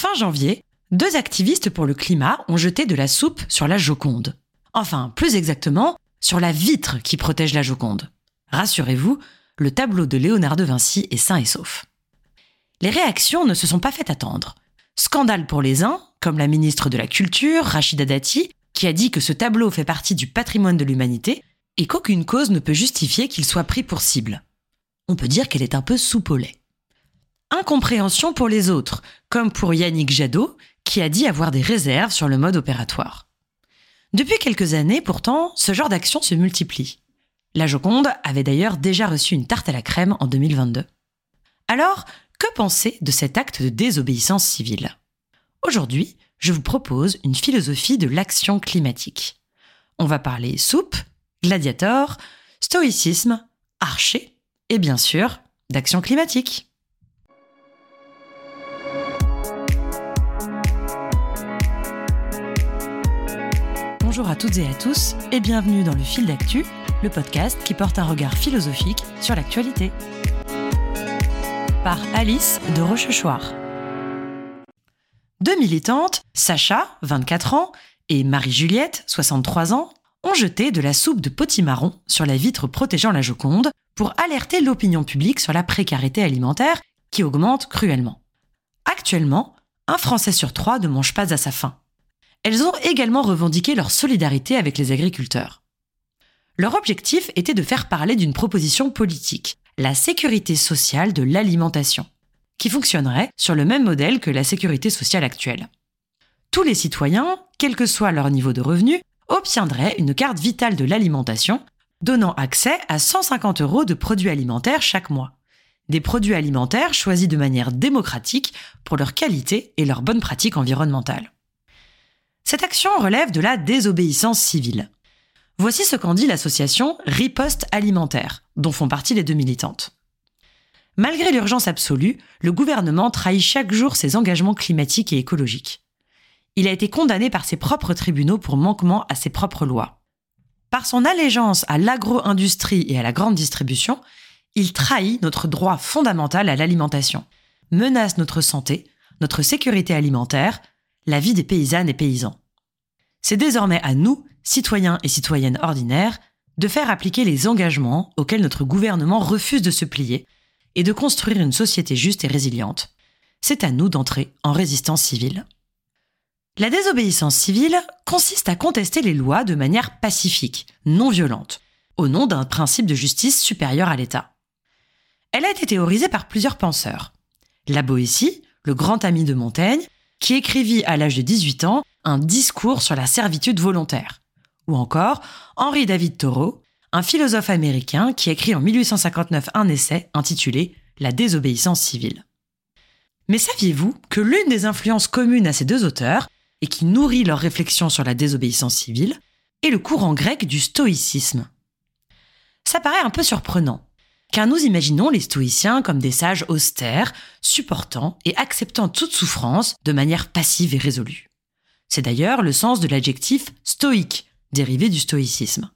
Fin janvier, deux activistes pour le climat ont jeté de la soupe sur la Joconde. Enfin, plus exactement, sur la vitre qui protège la Joconde. Rassurez-vous, le tableau de Léonard de Vinci est sain et sauf. Les réactions ne se sont pas fait attendre. Scandale pour les uns, comme la ministre de la Culture, Rachida Dati, qui a dit que ce tableau fait partie du patrimoine de l'humanité et qu'aucune cause ne peut justifier qu'il soit pris pour cible. On peut dire qu'elle est un peu soupe Incompréhension pour les autres, comme pour Yannick Jadot, qui a dit avoir des réserves sur le mode opératoire. Depuis quelques années, pourtant, ce genre d'action se multiplie. La Joconde avait d'ailleurs déjà reçu une tarte à la crème en 2022. Alors, que penser de cet acte de désobéissance civile? Aujourd'hui, je vous propose une philosophie de l'action climatique. On va parler soupe, gladiator, stoïcisme, archer et bien sûr d'action climatique. Bonjour à toutes et à tous et bienvenue dans le fil d'actu, le podcast qui porte un regard philosophique sur l'actualité. Par Alice de Rochechouart. Deux militantes, Sacha, 24 ans, et Marie-Juliette, 63 ans, ont jeté de la soupe de potimarron sur la vitre protégeant la Joconde pour alerter l'opinion publique sur la précarité alimentaire qui augmente cruellement. Actuellement, un Français sur trois ne mange pas à sa faim. Elles ont également revendiqué leur solidarité avec les agriculteurs. Leur objectif était de faire parler d'une proposition politique, la sécurité sociale de l'alimentation qui fonctionnerait sur le même modèle que la sécurité sociale actuelle. Tous les citoyens, quel que soit leur niveau de revenu, obtiendraient une carte vitale de l'alimentation, donnant accès à 150 euros de produits alimentaires chaque mois. Des produits alimentaires choisis de manière démocratique pour leur qualité et leur bonne pratique environnementale. Cette action relève de la désobéissance civile. Voici ce qu'en dit l'association Riposte Alimentaire, dont font partie les deux militantes. Malgré l'urgence absolue, le gouvernement trahit chaque jour ses engagements climatiques et écologiques. Il a été condamné par ses propres tribunaux pour manquement à ses propres lois. Par son allégeance à l'agro-industrie et à la grande distribution, il trahit notre droit fondamental à l'alimentation, menace notre santé, notre sécurité alimentaire, la vie des paysannes et paysans. C'est désormais à nous, citoyens et citoyennes ordinaires, de faire appliquer les engagements auxquels notre gouvernement refuse de se plier et de construire une société juste et résiliente. C'est à nous d'entrer en résistance civile. La désobéissance civile consiste à contester les lois de manière pacifique, non violente, au nom d'un principe de justice supérieur à l'État. Elle a été théorisée par plusieurs penseurs. La Boétie, le grand ami de Montaigne, qui écrivit à l'âge de 18 ans un discours sur la servitude volontaire. Ou encore Henri David Thoreau, un philosophe américain qui écrit en 1859 un essai intitulé La désobéissance civile. Mais saviez-vous que l'une des influences communes à ces deux auteurs, et qui nourrit leurs réflexions sur la désobéissance civile, est le courant grec du stoïcisme? Ça paraît un peu surprenant, car nous imaginons les stoïciens comme des sages austères, supportant et acceptant toute souffrance de manière passive et résolue. C'est d'ailleurs le sens de l'adjectif stoïque, dérivé du stoïcisme.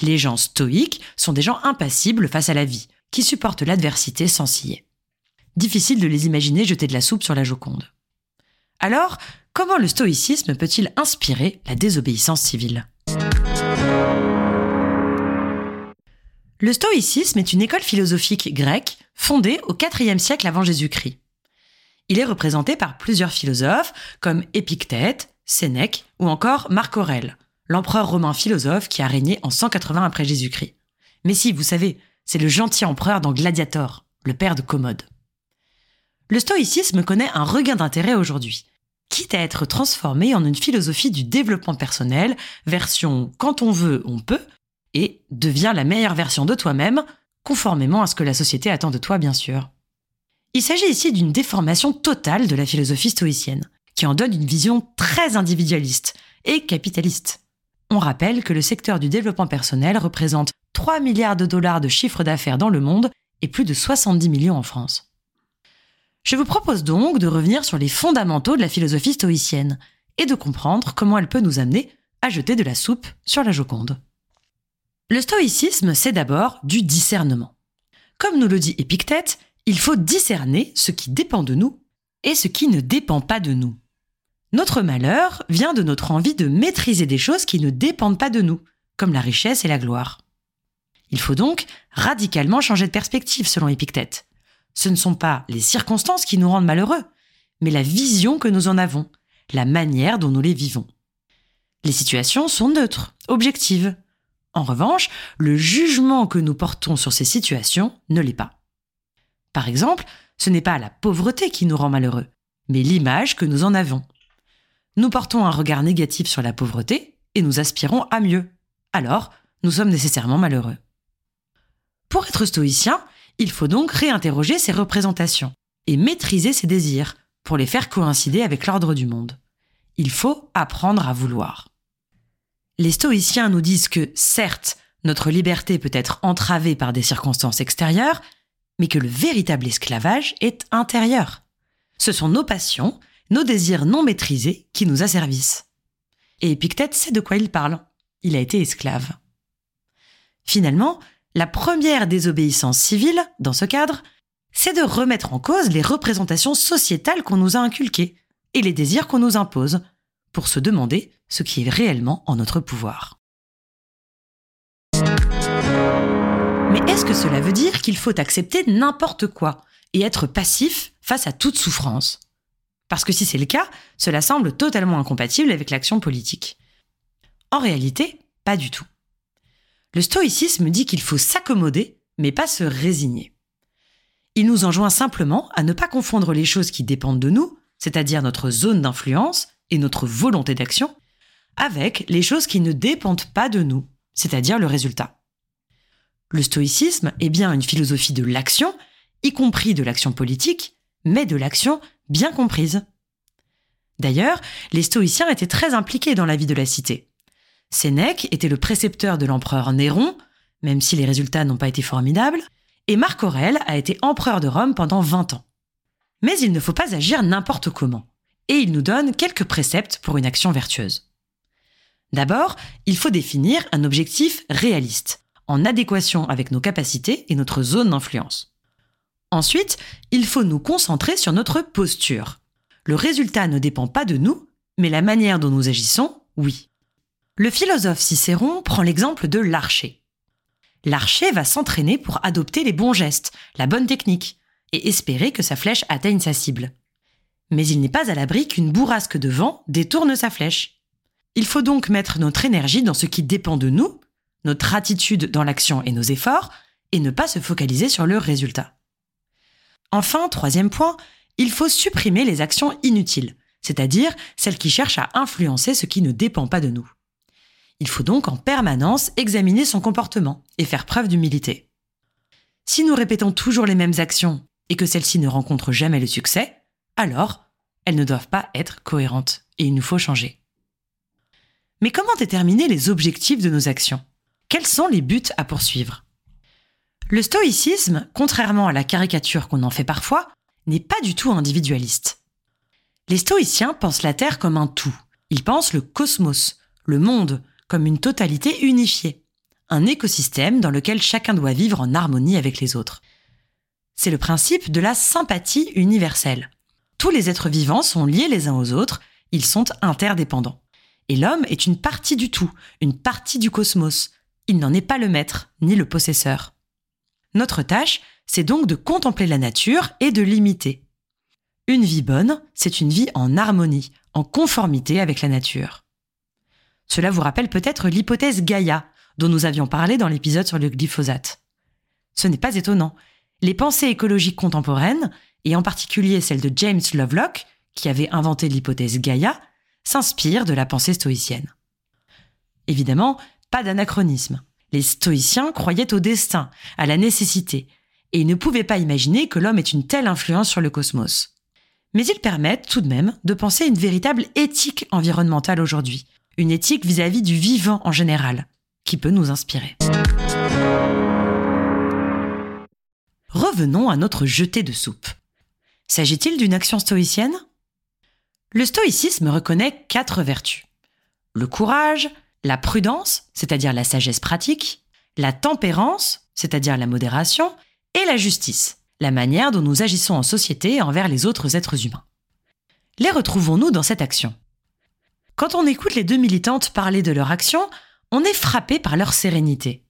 Les gens stoïques sont des gens impassibles face à la vie, qui supportent l'adversité sans scier. Difficile de les imaginer jeter de la soupe sur la Joconde. Alors, comment le stoïcisme peut-il inspirer la désobéissance civile? Le stoïcisme est une école philosophique grecque fondée au IVe siècle avant Jésus-Christ. Il est représenté par plusieurs philosophes comme Épictète, Sénèque ou encore Marc Aurèle, l'empereur romain philosophe qui a régné en 180 après Jésus-Christ. Mais si, vous savez, c'est le gentil empereur dans Gladiator, le père de Commode. Le stoïcisme connaît un regain d'intérêt aujourd'hui, quitte à être transformé en une philosophie du développement personnel, version quand on veut, on peut, et devient la meilleure version de toi-même, conformément à ce que la société attend de toi, bien sûr. Il s'agit ici d'une déformation totale de la philosophie stoïcienne, qui en donne une vision très individualiste et capitaliste. On rappelle que le secteur du développement personnel représente 3 milliards de dollars de chiffre d'affaires dans le monde et plus de 70 millions en France. Je vous propose donc de revenir sur les fondamentaux de la philosophie stoïcienne et de comprendre comment elle peut nous amener à jeter de la soupe sur la Joconde. Le stoïcisme, c'est d'abord du discernement. Comme nous le dit Épictète, il faut discerner ce qui dépend de nous et ce qui ne dépend pas de nous. Notre malheur vient de notre envie de maîtriser des choses qui ne dépendent pas de nous, comme la richesse et la gloire. Il faut donc radicalement changer de perspective selon Épictète. Ce ne sont pas les circonstances qui nous rendent malheureux, mais la vision que nous en avons, la manière dont nous les vivons. Les situations sont neutres, objectives. En revanche, le jugement que nous portons sur ces situations ne l'est pas. Par exemple, ce n'est pas la pauvreté qui nous rend malheureux, mais l'image que nous en avons. Nous portons un regard négatif sur la pauvreté et nous aspirons à mieux. Alors, nous sommes nécessairement malheureux. Pour être stoïcien, il faut donc réinterroger ses représentations et maîtriser ses désirs pour les faire coïncider avec l'ordre du monde. Il faut apprendre à vouloir. Les stoïciens nous disent que, certes, notre liberté peut être entravée par des circonstances extérieures, mais que le véritable esclavage est intérieur. Ce sont nos passions, nos désirs non maîtrisés qui nous asservissent. Et Épictète sait de quoi il parle. Il a été esclave. Finalement, la première désobéissance civile, dans ce cadre, c'est de remettre en cause les représentations sociétales qu'on nous a inculquées et les désirs qu'on nous impose, pour se demander ce qui est réellement en notre pouvoir. Mais est-ce que cela veut dire qu'il faut accepter n'importe quoi et être passif face à toute souffrance? Parce que si c'est le cas, cela semble totalement incompatible avec l'action politique. En réalité, pas du tout. Le stoïcisme dit qu'il faut s'accommoder, mais pas se résigner. Il nous enjoint simplement à ne pas confondre les choses qui dépendent de nous, c'est-à-dire notre zone d'influence et notre volonté d'action, avec les choses qui ne dépendent pas de nous, c'est-à-dire le résultat. Le stoïcisme est bien une philosophie de l'action, y compris de l'action politique, mais de l'action bien comprise. D'ailleurs, les stoïciens étaient très impliqués dans la vie de la cité. Sénèque était le précepteur de l'empereur Néron, même si les résultats n'ont pas été formidables, et Marc Aurèle a été empereur de Rome pendant 20 ans. Mais il ne faut pas agir n'importe comment, et il nous donne quelques préceptes pour une action vertueuse. D'abord, il faut définir un objectif réaliste, en adéquation avec nos capacités et notre zone d'influence. Ensuite, il faut nous concentrer sur notre posture. Le résultat ne dépend pas de nous, mais la manière dont nous agissons, oui. Le philosophe Cicéron prend l'exemple de l'archer. L'archer va s'entraîner pour adopter les bons gestes, la bonne technique, et espérer que sa flèche atteigne sa cible. Mais il n'est pas à l'abri qu'une bourrasque de vent détourne sa flèche. Il faut donc mettre notre énergie dans ce qui dépend de nous, notre attitude dans l'action et nos efforts, et ne pas se focaliser sur le résultat. Enfin, troisième point, il faut supprimer les actions inutiles, c'est-à-dire celles qui cherchent à influencer ce qui ne dépend pas de nous. Il faut donc en permanence examiner son comportement et faire preuve d'humilité. Si nous répétons toujours les mêmes actions et que celles-ci ne rencontrent jamais le succès, alors elles ne doivent pas être cohérentes et il nous faut changer. Mais comment déterminer les objectifs de nos actions? Quels sont les buts à poursuivre? Le stoïcisme, contrairement à la caricature qu'on en fait parfois, n'est pas du tout individualiste. Les stoïciens pensent la Terre comme un tout. Ils pensent le cosmos, le monde, comme une totalité unifiée, un écosystème dans lequel chacun doit vivre en harmonie avec les autres. C'est le principe de la sympathie universelle. Tous les êtres vivants sont liés les uns aux autres, ils sont interdépendants. Et l'homme est une partie du tout, une partie du cosmos. Il n'en est pas le maître, ni le possesseur. Notre tâche, c'est donc de contempler la nature et de l'imiter. Une vie bonne, c'est une vie en harmonie, en conformité avec la nature. Cela vous rappelle peut-être l'hypothèse Gaïa, dont nous avions parlé dans l'épisode sur le glyphosate. Ce n'est pas étonnant. Les pensées écologiques contemporaines, et en particulier celle de James Lovelock, qui avait inventé l'hypothèse Gaïa, s'inspirent de la pensée stoïcienne. Évidemment, pas d'anachronisme. Les stoïciens croyaient au destin, à la nécessité, et ils ne pouvaient pas imaginer que l'homme ait une telle influence sur le cosmos. Mais ils permettent tout de même de penser une véritable éthique environnementale aujourd'hui, une éthique vis-à-vis du vivant en général, qui peut nous inspirer. Revenons à notre jeté de soupe. S'agit-il d'une action stoïcienne? Le stoïcisme reconnaît quatre vertus. Le courage, la prudence, c'est-à-dire la sagesse pratique, la tempérance, c'est-à-dire la modération, et la justice, la manière dont nous agissons en société envers les autres êtres humains. Les retrouvons-nous dans cette action? Quand on écoute les deux militantes parler de leur action, on est frappé par leur sérénité.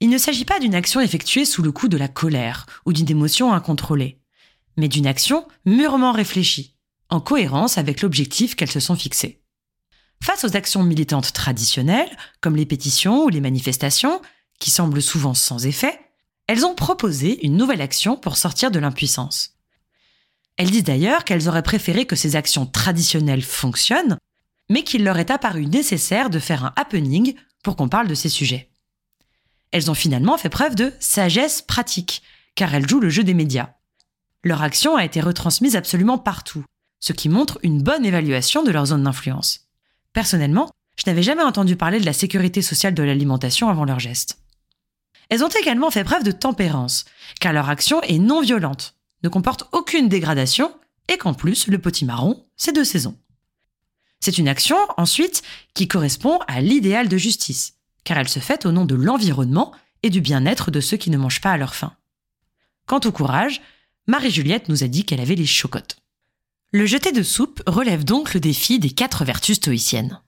Il ne s'agit pas d'une action effectuée sous le coup de la colère ou d'une émotion incontrôlée, mais d'une action mûrement réfléchie, en cohérence avec l'objectif qu'elles se sont fixé. Face aux actions militantes traditionnelles, comme les pétitions ou les manifestations, qui semblent souvent sans effet, elles ont proposé une nouvelle action pour sortir de l'impuissance. Elles disent d'ailleurs qu'elles auraient préféré que ces actions traditionnelles fonctionnent, mais qu'il leur est apparu nécessaire de faire un happening pour qu'on parle de ces sujets. Elles ont finalement fait preuve de sagesse pratique, car elles jouent le jeu des médias. Leur action a été retransmise absolument partout, ce qui montre une bonne évaluation de leur zone d'influence. Personnellement, je n'avais jamais entendu parler de la sécurité sociale de l'alimentation avant leur geste. Elles ont également fait preuve de tempérance, car leur action est non violente, ne comporte aucune dégradation, et qu'en plus, le potimarron, c'est de saison. C'est une action, ensuite, qui correspond à l'idéal de justice, car elle se fait au nom de l'environnement et du bien-être de ceux qui ne mangent pas à leur faim. Quant au courage, Marie-Juliette nous a dit qu'elle avait les chocottes. Le jeté de soupe relève donc le défi des quatre vertus stoïciennes.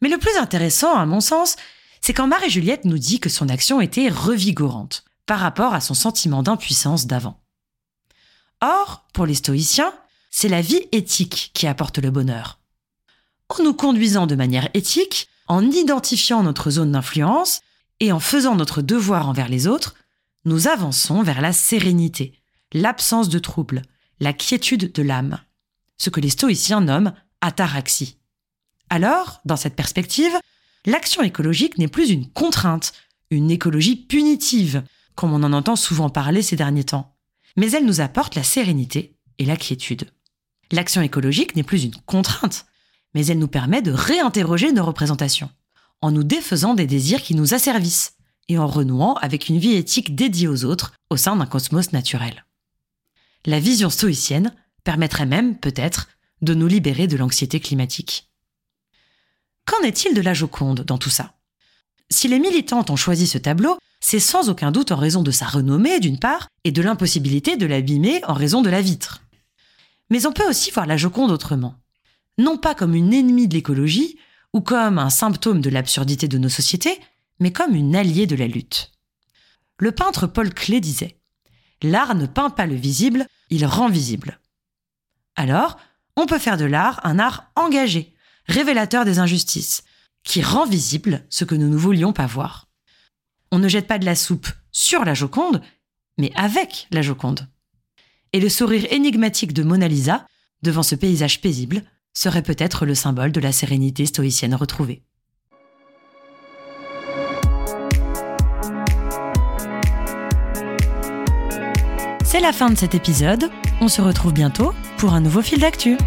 Mais le plus intéressant, à mon sens, c'est quand Marie-Juliette nous dit que son action était revigorante par rapport à son sentiment d'impuissance d'avant. Or, pour les stoïciens, c'est la vie éthique qui apporte le bonheur. En nous conduisant de manière éthique, en identifiant notre zone d'influence et en faisant notre devoir envers les autres, nous avançons vers la sérénité, l'absence de trouble, la quiétude de l'âme, ce que les stoïciens nomment ataraxie. Alors, dans cette perspective, l'action écologique n'est plus une contrainte, une écologie punitive, comme on en entend souvent parler ces derniers temps, mais elle nous apporte la sérénité et la quiétude. L'action écologique n'est plus une contrainte, mais elle nous permet de réinterroger nos représentations, en nous défaisant des désirs qui nous asservissent et en renouant avec une vie éthique dédiée aux autres au sein d'un cosmos naturel. La vision stoïcienne permettrait même, peut-être, de nous libérer de l'anxiété climatique. Qu'en est-il de la Joconde dans tout ça? Si les militantes ont choisi ce tableau, c'est sans aucun doute en raison de sa renommée d'une part, et de l'impossibilité de l'abîmer en raison de la vitre. Mais on peut aussi voir la Joconde autrement. Non pas comme une ennemie de l'écologie, ou comme un symptôme de l'absurdité de nos sociétés, mais comme une alliée de la lutte. Le peintre Paul Klee disait L'art ne peint pas le visible, il rend visible. Alors, on peut faire de l'art un art engagé, révélateur des injustices, qui rend visible ce que nous ne voulions pas voir. On ne jette pas de la soupe sur la Joconde, mais avec la Joconde. Et le sourire énigmatique de Mona Lisa, devant ce paysage paisible, serait peut-être le symbole de la sérénité stoïcienne retrouvée. C'est la fin de cet épisode. On se retrouve bientôt pour un nouveau fil d'actu.